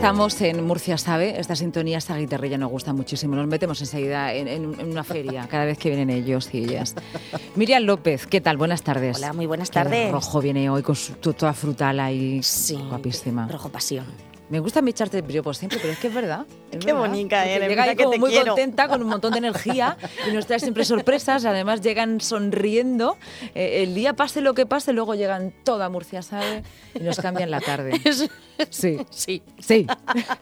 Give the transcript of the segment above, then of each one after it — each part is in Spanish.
estamos en Murcia Sabe. Esta sintonía, esta guitarrilla nos gusta muchísimo. Nos metemos enseguida en, en- en una feria cada vez que vienen ellos y ellas. Miriam López, ¿qué tal? Buenas tardes. Hola, muy buenas tardes. rojo viene hoy con su, toda frutal ahí. Sí. Guapísima. Rojo pasión. Me gusta mí echarte piropos siempre, pero es que es verdad. es Qué verdad. bonita eres, Llega ahí que como te muy quiero. contenta, con un montón de energía y nos trae siempre sorpresas. Además, llegan sonriendo. Eh, el día pase lo que pase, luego llegan toda Murcia, ¿sabe? Y nos cambian la tarde. Sí. Sí. Sí.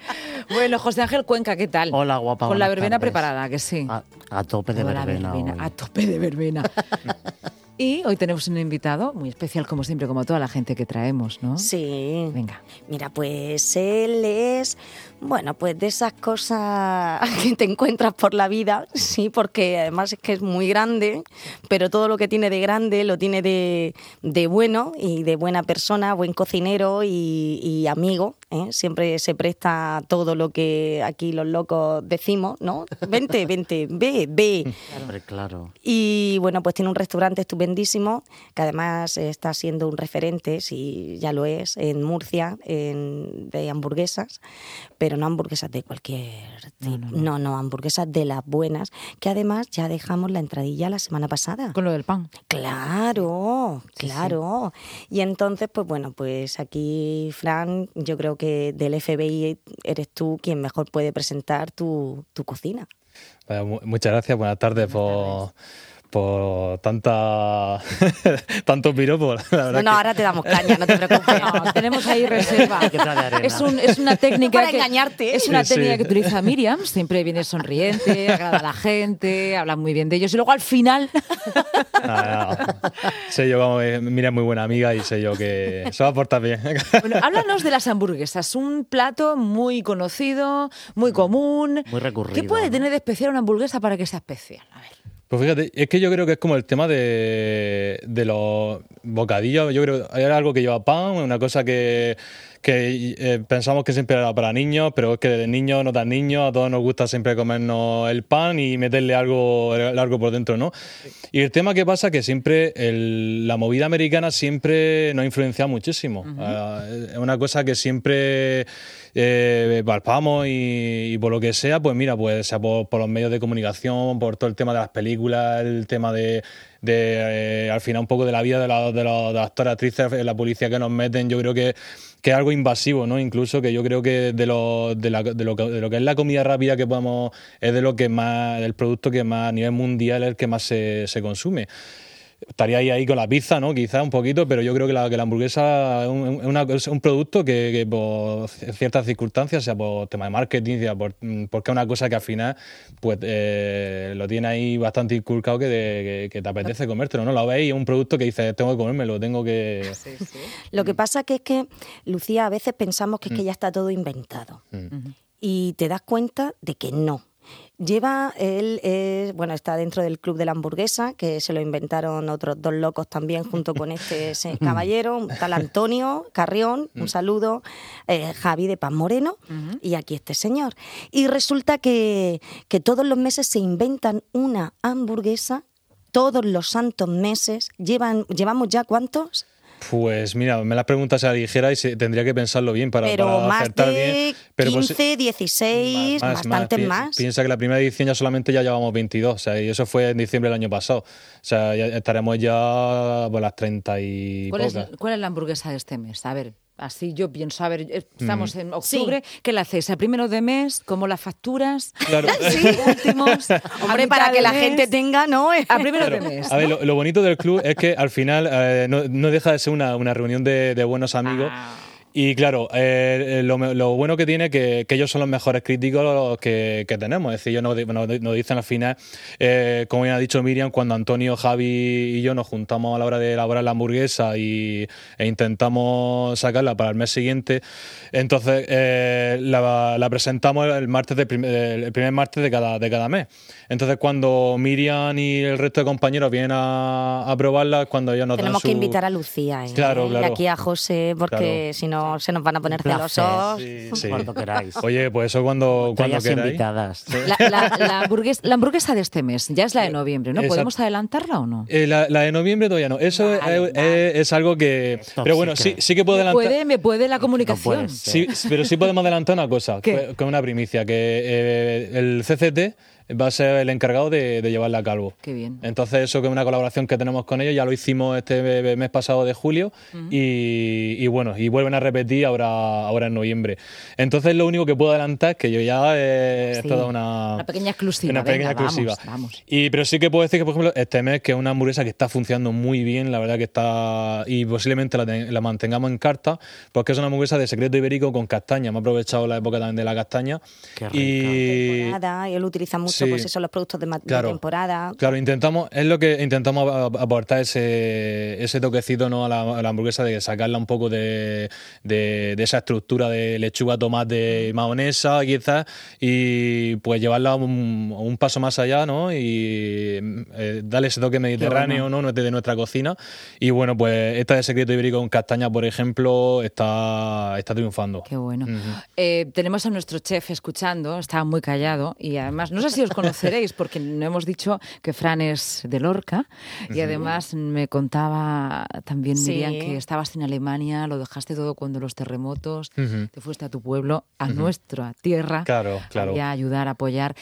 bueno, José Ángel Cuenca, ¿qué tal? Hola, guapa, Con la verbena tardes. preparada, que sí. A, a tope de verbena. A tope de verbena. y hoy tenemos un invitado muy especial, como siempre, como toda la gente que traemos, ¿no? Sí. Venga. Mira, pues él es, bueno, pues de esas cosas que te encuentras por la vida, sí, porque además es que es muy grande, pero todo lo que tiene de grande lo tiene de, de bueno y de buena persona, buen cocinero y, y amigo. ¿eh? Siempre se presta todo lo que aquí los locos decimos, ¿no? Vente, vente, ve, ve. Hombre, claro. Y bueno, pues tiene un restaurante estupendísimo, que además está siendo un referente, si ya lo es, en Murcia, en- de hamburguesas, pero no hamburguesas de cualquier tipo. No, no, hamburguesas de las buenas, que además ya dejamos la entradilla la semana pasada. Con lo del pan. Claro, claro. Y entonces, pues bueno, pues aquí, Fran, yo creo que del FBI eres tú quien mejor puede presentar tu, tu cocina. Bueno, muchas gracias, buenas tardes por, por tanta tanto piropo. La verdad No, no, que- ahora te damos caña, no te preocupes. No, tenemos ahí reserva. Es, un- es una técnica Para que, engañarte. Es una Sí, técnica sí. que utiliza Miriam. Siempre viene sonriente, agrada a la gente, habla muy bien de ellos. Y luego al final. Nada. sé yo, eh, Mira, es muy buena amiga y sé yo que se va a portar bien. Bueno, háblanos de las hamburguesas. Un plato muy conocido, muy común. Muy recurrido, ¿Qué puede ¿no? tener de especial una hamburguesa para que sea especial? A ver. Pues fíjate, es que yo creo que es como el tema de, de los bocadillos. Yo creo que hay algo que lleva pan, una cosa que, que eh, pensamos que siempre era para niños, pero es que de niños no tan niños, a todos nos gusta siempre comernos el pan y meterle algo largo por dentro, ¿no? Y el tema que pasa es que siempre el- la movida americana siempre nos ha influenciado muchísimo. Ah, es una cosa que siempre eh, palpamos y, por lo que sea, pues mira, pues sea por, por los medios de comunicación, por todo el tema de las películas, el tema de, de, eh, al final un poco de la vida de, la- de los actores, actrices, la policía que nos meten, yo creo que, que es algo invasivo, ¿no? Incluso que yo creo que de lo, de, la- de lo, que- de lo que es la comida rápida que podamos, es de lo que más, del producto que más a nivel mundial es el que más se, se consume. Estaría ahí, ahí con la pizza, ¿no? Quizás un poquito, pero yo creo que la, que la hamburguesa es un, es una- es un producto que, que por ciertas circunstancias, sea por tema de marketing, sea por, mm, porque es una cosa que al final pues eh, lo tiene ahí bastante inculcado que, de- que, que te apetece comértelo, ¿no? Lo veis es un producto que dices, tengo que comérmelo, tengo que... Lo que pasa que es que, Lucía, a veces pensamos que es que ya está todo inventado. Y te das cuenta de que no. Lleva, él es, bueno, está dentro del club de la hamburguesa, que se lo inventaron otros dos locos también junto con este ese caballero, un tal Antonio Carrión, un saludo, eh, Javi de Paz Moreno, y aquí este señor. Y resulta que, que todos los meses se inventan una hamburguesa, todos los santos meses, llevan, llevamos ya cuántos? Pues mira, me las preguntas a la ligera y se- tendría que pensarlo bien para, pero para más acertar de bien. Pero pues, 15, 16, bastantes Pi- más. Piensa que la primera edición ya solamente ya llevamos 22, o sea, y eso fue en diciembre del año pasado. O sea, ya estaremos ya por las 30 y ¿Cuál es, pocas. cuál es la hamburguesa de este mes? A ver, así yo pienso, a ver, eh, estamos Mm. en octubre, ¿qué le hacéis? ¿El primero de mes? ¿Cómo las facturas? Claro. Sí, últimos. a Hombre, para que la mes, gente tenga, ¿no? A primero Claro. de mes. A ver, lo, lo bonito del club es que al final eh, no, no deja de ser una, una reunión de, de buenos amigos. Ah. Y claro, eh, lo, me- lo bueno que tiene que, que ellos son los mejores críticos que, que tenemos. Es decir, ellos nos, di- nos di- nos dicen al final, eh, como ya ha dicho Miriam, cuando Antonio, Javi y yo nos juntamos a la hora de elaborar la hamburguesa y, e intentamos sacarla para el mes siguiente, entonces eh, la, la presentamos el martes de prim- el primer martes de cada, de cada mes. Entonces cuando Miriam y el resto de compañeros vienen a, a probarla, cuando ellos nos dan Tenemos que invitar a Lucía ¿eh? Claro, y claro. aquí a José, porque Claro. si no no se nos van a poner celosos. Sí, sí. Cuando queráis. Oye, pues eso cuando, cuando queráis. invitadas. La, la- la hamburgues- la hamburguesa de este mes ya es la de noviembre, ¿no? Exacto. ¿Podemos adelantarla o no? Eh, la, la de noviembre todavía no. Eso es- Vale, es, vale. es algo que. Pero bueno, sí, sí que puedo ¿Me adelantar. puede, me puede la comunicación? Sí, pero sí podemos adelantar una cosa, es una primicia, que eh, el CCT va a ser el encargado de, de llevarla a cabo. Qué bien. Entonces eso que es una colaboración que tenemos con ellos, ya lo hicimos este mes pasado de julio y, y bueno, y vuelven a repetir ahora, ahora en noviembre. Entonces lo único que puedo adelantar es que yo ya eh, Sí, es toda una, una pequeña exclusiva, Una pequeña venga, vamos, exclusiva. vamos. Y, pero sí que puedo decir que, por ejemplo, este mes que es una hamburguesa que está funcionando muy bien, la verdad que está, y posiblemente la, ten- la mantengamos en carta, porque es una hamburguesa de secreto ibérico con castaña. Hemos aprovechado la época también de la castaña. Qué rica. y Temporada, y él utiliza mucho Sí. pues eso, los productos de, Claro. temporada. Claro, intentamos, es lo que intentamos aportar ese, ese toquecito ¿no? a, la, a la hamburguesa de sacarla un poco de, de- de esa estructura de lechuga, tomate, mayonesa, quizás, y pues llevarla un, un paso más allá, ¿no? Y eh, darle ese toque mediterráneo, ¿no? De nuestra cocina. Y bueno, pues esta de secreto ibérico con castaña, por ejemplo, está, está triunfando. Qué bueno. Eh, tenemos a nuestro chef escuchando, está muy callado y además, no sé si os conoceréis porque no hemos dicho que Fran es de Lorca y además me contaba también Sí. Miriam que estabas en Alemania, lo dejaste todo cuando los terremotos, te fuiste a tu pueblo, a nuestra tierra. Claro, claro. Y a ayudar, a apoyar.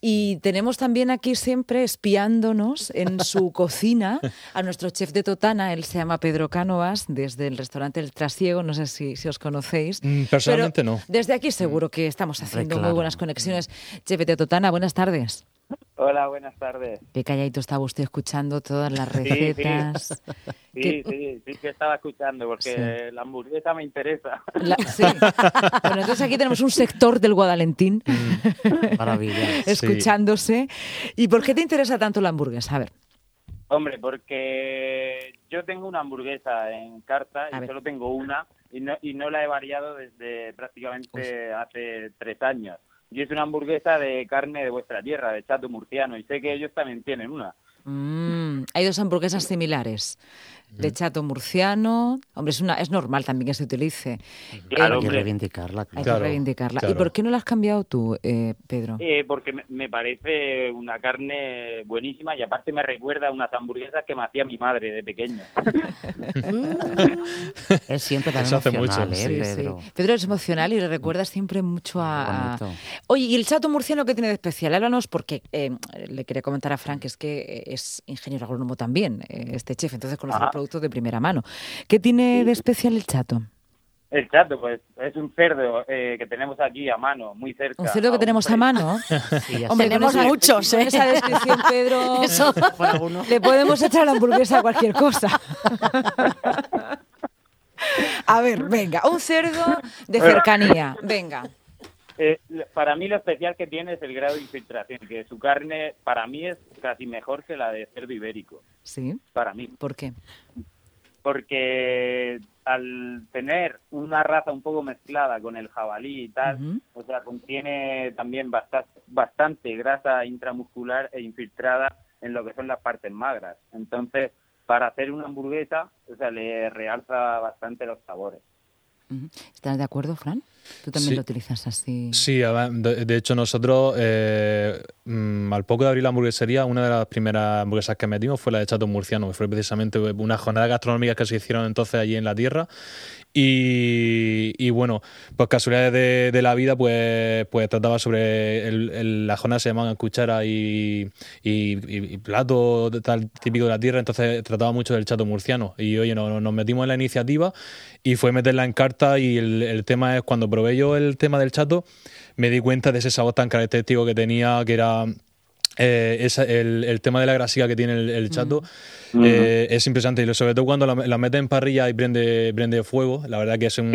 Y tenemos también aquí siempre espiándonos en su cocina a nuestro chef de Totana, él se llama Pedro Cánovas, desde el restaurante El Trasiego, no sé si, si os conocéis. Mm, personalmente Pero no. Desde aquí seguro que estamos haciendo muy claro. buenas conexiones. Chef de Totana, buenas tardes. Hola, buenas tardes. Qué calladito estaba usted escuchando todas las recetas. Sí, ¿Qué- sí, sí que estaba escuchando porque la hamburguesa me interesa. la- sí. Bueno, entonces aquí tenemos un sector del Guadalentín Maravilla. escuchándose. ¿Y por qué te interesa tanto la hamburguesa? A ver. Hombre, porque yo tengo una hamburguesa en carta A y ver. solo tengo una y no, y no la he variado desde prácticamente hace tres años. Y es una hamburguesa de carne de vuestra tierra, de chato murciano, y sé que ellos también tienen una. Mm, hay dos hamburguesas similares. De chato murciano. Hombre, es, una, es normal también que se utilice. Claro, Hay que reivindicarla. Hay claro. que reivindicarla. ¿Y claro. por qué no la has cambiado tú, eh, Pedro? Eh, porque me, me parece una carne buenísima y aparte me recuerda a unas hamburguesas que me hacía mi madre de pequeño. Es siempre tan Eso hace emocional, mucho, ¿eh, Sí, Pedro? sí. Pedro es emocional y le recuerdas siempre mucho a... Oye, ¿y el chato murciano qué tiene de especial? Háblanos porque eh, le quería comentar a Frank que es que eh, es ingeniero agrónomo también, eh, este chef, entonces conoce Ajá. los productos de primera mano. ¿Qué tiene de especial el chato? El chato, pues es un cerdo eh, que tenemos aquí a mano, muy cerca. Un cerdo que un tenemos a mano. Sí, Hombre. Tenemos con esa- muchos, con ¿eh? esa descripción, Pedro, uno. le podemos echar a la hamburguesa a cualquier cosa. A ver, venga, un cerdo de cercanía, venga. Eh, para mí lo especial que tiene es el grado de infiltración, que su carne para mí es casi mejor que la de cerdo ibérico, Sí, para mí. ¿por qué? Porque al tener una raza un poco mezclada con el jabalí y tal, o sea, contiene también bastante, bastante grasa intramuscular e infiltrada en lo que son las partes magras. Entonces, para hacer una hamburguesa, o sea, le realza bastante los sabores. ¿Estás de acuerdo, Fran? Tú también Sí. lo utilizas así. Sí, de, hecho nosotros eh, mm, al poco de abrir la hamburguesería, una de las primeras hamburguesas que metimos fue la de Chato Murciano, que fue precisamente una jornada gastronómica que se hicieron entonces allí en la tierra. Y, bueno, pues casualidades de, la vida, pues, pues trataba sobre el- el- la jornada se llamaban cuchara y, y, plato tal típico de la tierra, entonces trataba mucho del chato murciano. Y oye, no- nos metimos en la iniciativa y fue meterla en carta y el, el tema es cuando probé yo el tema del chato, me di cuenta de ese sabor tan característico que tenía, que era eh, el, el tema de la grasica que tiene el, el chato. eh, es impresionante y sobre todo cuando la, la metes en parrilla y prende, prende fuego, la verdad que es un...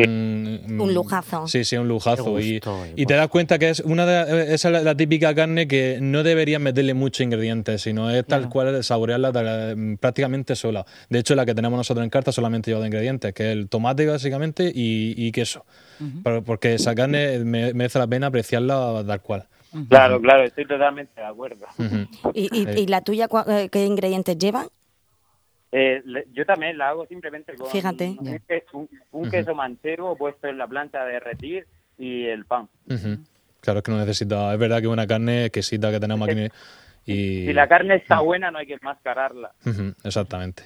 Un lujazo. Sí, sí, un lujazo. Y, eh, y te das cuenta que es una de, esa es la, la típica carne que no deberías meterle muchos ingredientes, sino es tal Claro. cual saborearla tal- prácticamente sola. De hecho, la que tenemos nosotros en carta solamente lleva de ingredientes, que es el tomate básicamente y, y queso. Pero- porque esa carne me- merece la pena apreciarla tal cual. Claro, claro, estoy totalmente de acuerdo. ¿Y, y- y la tuya cua- eh, qué ingredientes lleva? Eh, yo también la hago simplemente con Fíjate. un, un- un queso manchego puesto en la plancha de derretir y el pan. Claro, es que no necesita. Es verdad que una carne exquisita que tenemos aquí. Y... Si la carne está buena, no hay que mascararla. Exactamente.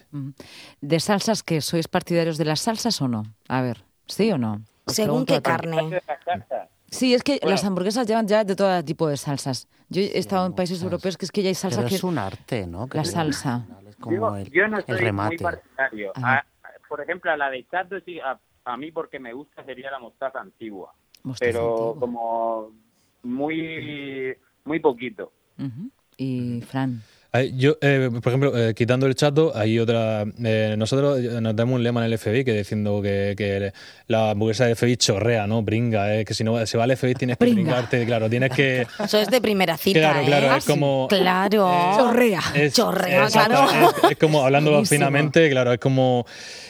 ¿De salsas qué? ¿Sois partidarios de las salsas o no? A ver, ¿sí o no? Según qué carne. De las salsas. Sí, es que Bueno. las hamburguesas llevan ya de todo tipo de salsas. Yo he estado en países europeos que es que ya hay salsa Pero que... es un arte, ¿no? Que La al salsa. como el, yo no el soy muy remate. partidario. Ajá. A- por ejemplo, a la de chato, sí, a, a mí porque me gusta sería la mostaza antigua. Mostaza pero antigua. como muy muy poquito. Y Fran. Yo, eh, por ejemplo, eh, quitando el chato, hay otra. eh, nosotros eh, nos damos un lema en el FBI que diciendo que, que la hamburguesa del FBI chorrea, ¿no? Bringa, eh, que si no se va al FBI tienes que Bringa. bringarte, claro, tienes que. Eso es de primera cita, Claro, ¿eh? claro, es como. Claro. Chorrea. Es- Chorrea, exacto, claro. Es, es como hablando Buenísimo. finamente, claro, es como.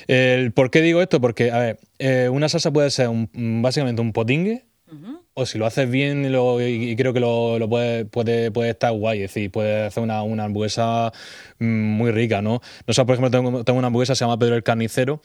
El, ¿Por qué digo esto? Porque, a ver, eh, una salsa puede ser un- básicamente un potingue. O si lo haces bien y, lo- y- creo que lo, lo puede, puede, puede estar guay, es decir, puede hacer una, una hamburguesa mm, muy rica, ¿no? Nosotros, por ejemplo, tengo, tengo una hamburguesa que se llama Pedro el Carnicero,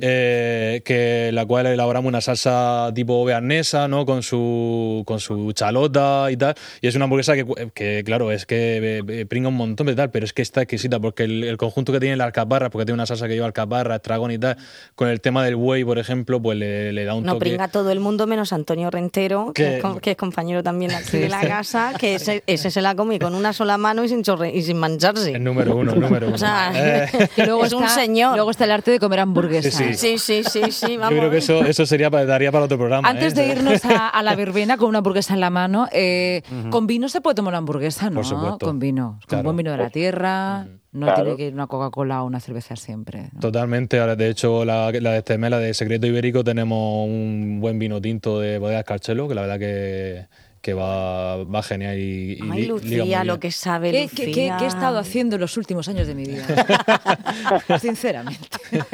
eh, que la cual elaboramos una salsa tipo bearnesa, ¿no? Con su, con su chalota y tal. Y es una hamburguesa que, que, claro, es que eh, eh, pringa un montón de tal, pero es que está exquisita porque el, el conjunto que tiene la alcaparra, porque tiene una salsa que lleva alcaparra, estragón y tal, con el tema del buey, por ejemplo, pues le, le da un No toque. pringa todo el mundo menos Antonio Rentero, que, Que- es, com- que es compañero también aquí Sí, de la sí. casa, que ese, ese se la come con una sola mano y sin, chorre- y sin mancharse. El número uno, el número uno. O sea, Eh, Y luego es un está- señor. Luego está el arte de comer hamburguesas. Sí, Sí, sí, sí, sí, yo vamos. creo que eso, eso sería para, daría para otro programa. Antes ¿eh? de irnos a, a la verbena con una hamburguesa en la mano, eh, con vino se puede tomar una hamburguesa, ¿no? Por supuesto. Con vino. Con buen vino de la tierra. No Claro. tiene que ir una Coca-Cola o una cerveza siempre. ¿no? Totalmente, ahora de hecho la, la de este mes, la de Secreto Ibérico, tenemos un buen vino tinto de Bodega Escarchelo, que la verdad que, que va, va genial y, y Ay, Lucía, lo que sabe ¿Qué, Lucía. qué- qué- qué he estado haciendo en los últimos años de mi vida? Sinceramente.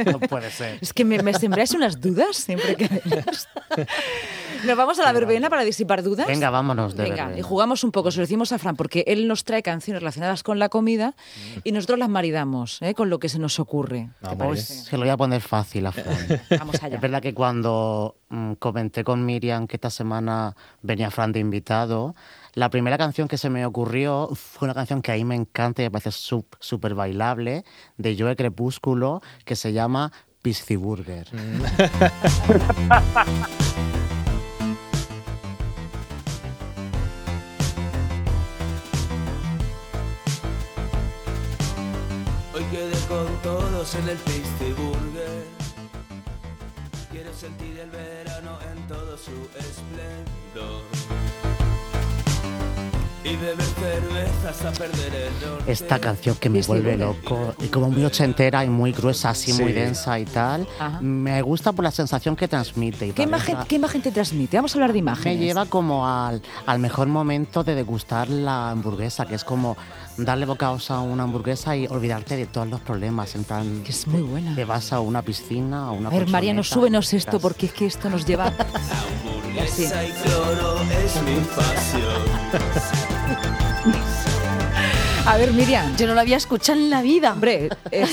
No puede ser. Es que me, me sembráis unas dudas siempre que. Nos vamos a la verbena para disipar dudas. Venga, vámonos de Venga, verbena. y jugamos un poco. Se lo decimos a Fran porque él nos trae canciones relacionadas con la comida y nosotros las maridamos ¿eh? con lo que se nos ocurre. Ah, ¿Te muy Pues parece? se lo voy a poner fácil a Fran. Vamos allá. Es verdad que cuando mm, comenté con Miriam que esta semana venía Fran de invitado, la primera canción que se me ocurrió fue una canción que a mí me encanta y me parece súper bailable, de Joe Crepúsculo, que se llama Pisci Burger. quedé con todos en el Tasty Burger. Quiero sentir el verano en todo su esplendor. Esta canción que me vuelve loco y como muy ochentera y muy gruesa, así muy densa y tal, Ajá. me gusta por la sensación que transmite. y ¿Qué imagen, ¿Qué imagen te transmite? Vamos a hablar de me imágenes. lleva como al, al mejor momento de degustar la hamburguesa, que es como darle bocados a una hamburguesa y olvidarte de todos los problemas. En plan, Que es muy buena. te vas a una piscina, a una A ver, Mariano, súbenos esto estás- porque es que esto nos lleva... Hamburguesa y cloro es mi pasión. A ver, Miriam. Yo no lo había escuchado en la vida. Hombre, es-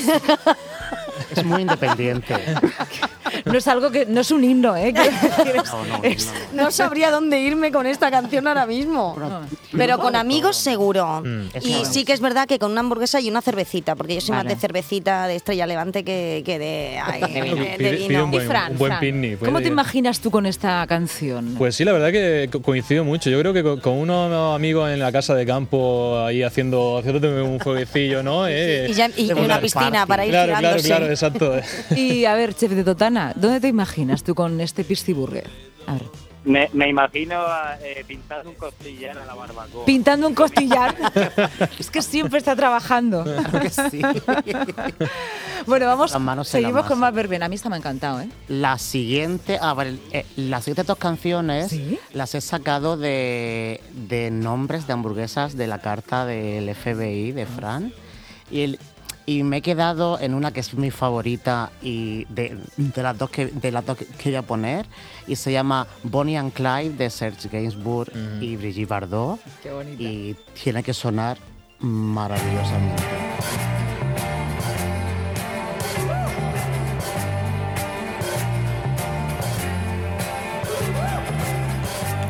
Es muy independiente. no es algo que... No es un himno, ¿eh? No, no, es- no. No sabría dónde irme con esta canción ahora mismo. Pero con amigos seguro. Mm. Y sí que es verdad que con una hamburguesa y una cervecita, porque yo soy Vale. más de cervecita de Estrella Levante que, que de, ay, de- de Pide- pide vino. un Y buen, Fran, un buen Fran, picnic. ¿Cómo te imaginas tú con esta canción? Pues sí, la verdad que co- coincido mucho. Yo creo que con, con unos amigos en la casa de campo ahí haciendo haciéndote un fueguecillo, ¿no? Eh, Y, ya- y- una piscina party. para ir claro, claro, tirándose. claro, exacto. Y a ver, chef de Totana, ¿dónde te imaginas tú con este Pisci Burger? A ver, Me, me imagino eh, pintando un costillar a la barbacoa. pintando un costillar. es que siempre está trabajando. Claro que sí. Bueno, vamos, Las manos en la seguimos con más verbena. A mí esta me ha encantado, ¿eh? La siguiente, a ver, eh, las siguientes dos canciones ¿Sí? las he sacado de, de nombres de hamburguesas de la carta del FBI de Fran. Y, el- y me he quedado en una que es mi favorita y de, de las dos que de las dos que, voy a poner y se llama Bonnie and Clyde de Serge Gainsbourg y Brigitte Bardot Qué bonita. y tiene que sonar maravillosamente.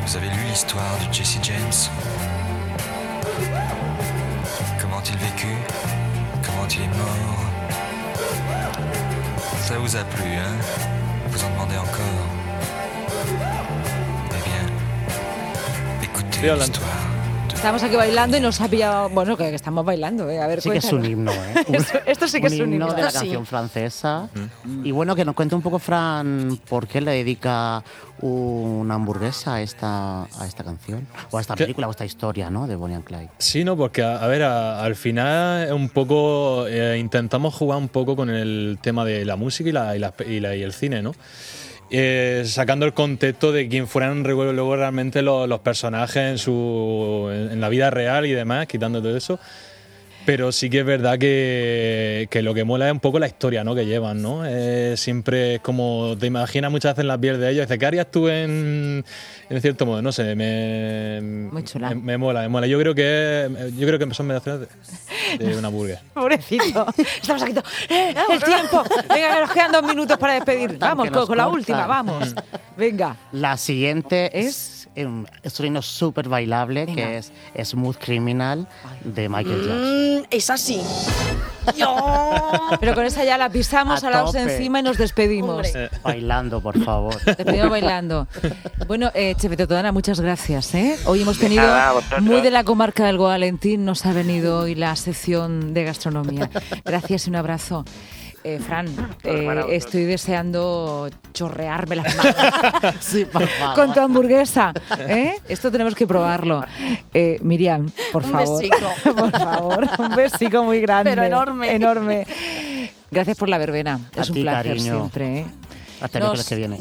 Vous avez lu l'histoire de Jesse James Comment il vécut Comment il est mort. Ça vous a plu, hein? Vous en demandez encore? Eh bien, écoutez l'histoire. Estamos aquí bailando y nos ha pillado. Bueno, que, que estamos bailando, ¿eh? A ver, Sí que es un himno, ¿eh? Un- Esto- esto sí que es un himno. de la Esto sí. canción francesa. Y bueno, que nos cuente un poco, Fran, por qué le dedica una hamburguesa a esta, a esta canción, o a esta ¿Qué? película, o a esta historia, ¿no? De Bonnie and Clyde. Sí, no, porque a, a ver, a- al final un poco eh, intentamos jugar un poco con el tema de la música y, la, y, la- y la- y el cine, ¿no? Eh, sacando el contexto de quién fueran luego realmente los, los personajes en su en, en la vida real y demás, quitando todo eso. Pero sí que es verdad que, que lo que mola es un poco la historia ¿no? que llevan, ¿no? Eh, siempre es como te imaginas muchas veces en la piel de ellos. Dices, ¿qué harías tú en, en cierto modo? No sé, me, Muy chula. me, me mola, me mola. Yo creo que yo creo que son meditaciones de, una burger. Pobrecito. Estamos aquí. todo, ¡Eh, el tiempo! Venga, que nos quedan dos minutos para despedir. Cortan, Vamos, con, con la última, vamos. Venga. La siguiente es, un- es un himno súper bailable, Venga. que es Smooth Criminal de Michael Jackson. Mm, es así. Pero con esa ya la pisamos, A tope. encima y nos despedimos. Hombre. Bailando, por favor. Despedimos bailando. Bueno, eh, Chefe Totodana, muchas gracias. ¿eh? Hoy hemos tenido nada, muy de la comarca del Valentín, nos ha venido hoy la sección de gastronomía. Gracias y un abrazo. Eh, Fran, eh, estoy deseando chorrearme las manos Sí, por favor. con tu hamburguesa. ¿eh? Esto tenemos que probarlo. Eh, Miriam, por Un favor. besico. por favor, un besico muy grande. Pero enorme. Enorme. Gracias por la verbena. A es un ti, placer cariño. siempre. ¿eh? Hasta el miércoles que viene.